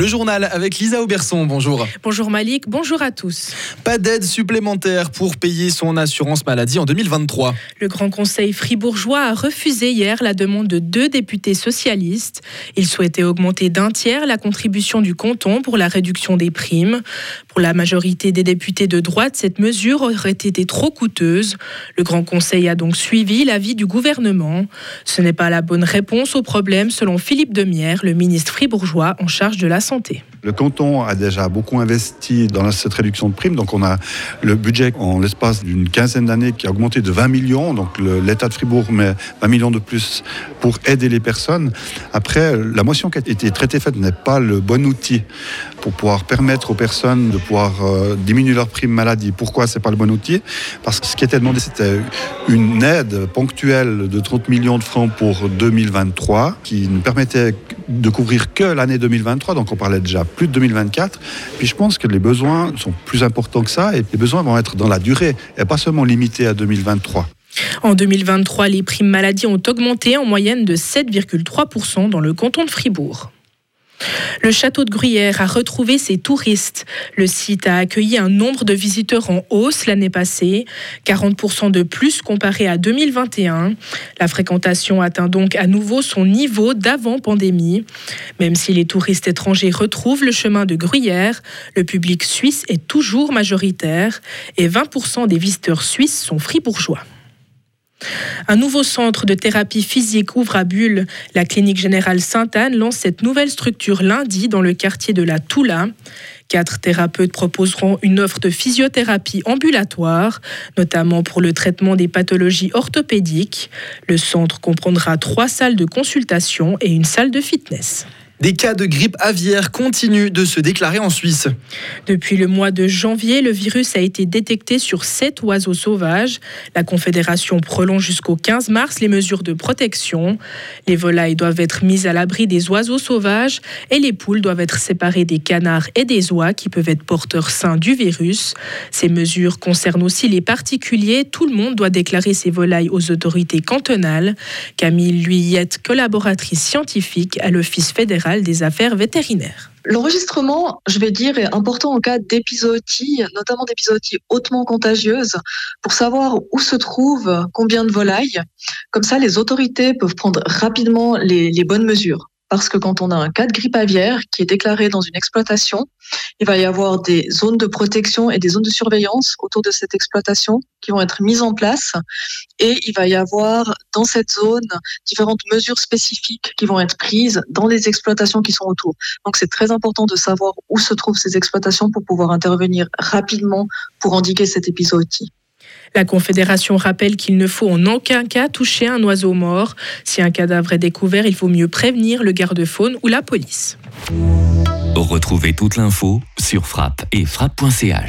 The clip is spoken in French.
Le journal avec Lisa Auberson, bonjour. Bonjour Malik, bonjour à tous. Pas d'aide supplémentaire pour payer son assurance maladie en 2023. Le Grand Conseil fribourgeois a refusé hier la demande de deux députés socialistes. Ils souhaitaient augmenter d'un tiers la contribution du canton pour la réduction des primes. Pour la majorité des députés de droite, cette mesure aurait été trop coûteuse. Le Grand Conseil a donc suivi l'avis du gouvernement. Ce n'est pas la bonne réponse au problème selon Philippe Demière, le ministre fribourgeois en charge de la santé. Le canton a déjà beaucoup investi dans cette réduction de primes. Donc on a le budget en l'espace d'une quinzaine d'années qui a augmenté de 20 millions. Donc l'État de Fribourg met 20 millions de plus pour aider les personnes. Après, la motion qui a été traitée faite n'est pas le bon outil pour pouvoir permettre aux personnes de pouvoir euh, diminuer leur prime maladie. Pourquoi c'est pas le bon outil? Parce que ce qui était demandé, c'était une aide ponctuelle de 30 millions de francs pour 2023 qui ne permettait de couvrir que l'année 2023. Donc on parlait déjà plus de 2024. Puis je pense que les besoins sont plus importants que ça et les besoins vont être dans la durée et pas seulement limités à 2023. En 2023, les primes maladie ont augmenté en moyenne de 7,3% dans le canton de Fribourg. Le château de Gruyère a retrouvé ses touristes. Le site a accueilli un nombre de visiteurs en hausse l'année passée, 40% de plus comparé à 2021. La fréquentation atteint donc à nouveau son niveau d'avant pandémie. Même si les touristes étrangers retrouvent le chemin de Gruyère, le public suisse est toujours majoritaire et 20% des visiteurs suisses sont fribourgeois. Un nouveau centre de thérapie physique ouvre à Bulle. La clinique générale Sainte-Anne lance cette nouvelle structure lundi dans le quartier de la Toula. Quatre thérapeutes proposeront une offre de physiothérapie ambulatoire, notamment pour le traitement des pathologies orthopédiques. Le centre comprendra trois salles de consultation et une salle de fitness. Des cas de grippe aviaire continuent de se déclarer en Suisse. Depuis le mois de janvier, le virus a été détecté sur sept oiseaux sauvages. La Confédération prolonge jusqu'au 15 mars les mesures de protection. Les volailles doivent être mises à l'abri des oiseaux sauvages et les poules doivent être séparées des canards et des oies qui peuvent être porteurs sains du virus. Ces mesures concernent aussi les particuliers. Tout le monde doit déclarer ses volailles aux autorités cantonales. Camille Luyette, collaboratrice scientifique à l'Office fédéral des affaires vétérinaires. L'enregistrement, je vais dire, est important en cas d'épizootie, notamment d'épizootie hautement contagieuse, pour savoir où se trouve combien de volailles. Comme ça, les autorités peuvent prendre rapidement les bonnes mesures parce que quand on a un cas de grippe aviaire qui est déclaré dans une exploitation, il va y avoir des zones de protection et des zones de surveillance autour de cette exploitation qui vont être mises en place et il va y avoir dans cette zone différentes mesures spécifiques qui vont être prises dans les exploitations qui sont autour. Donc c'est très important de savoir où se trouvent ces exploitations pour pouvoir intervenir rapidement pour endiguer cet épisode. La Confédération rappelle qu'il ne faut en aucun cas toucher un oiseau mort. Si un cadavre est découvert, il vaut mieux prévenir le garde-faune ou la police. Retrouvez toute l'info sur frappe et frappe.ch.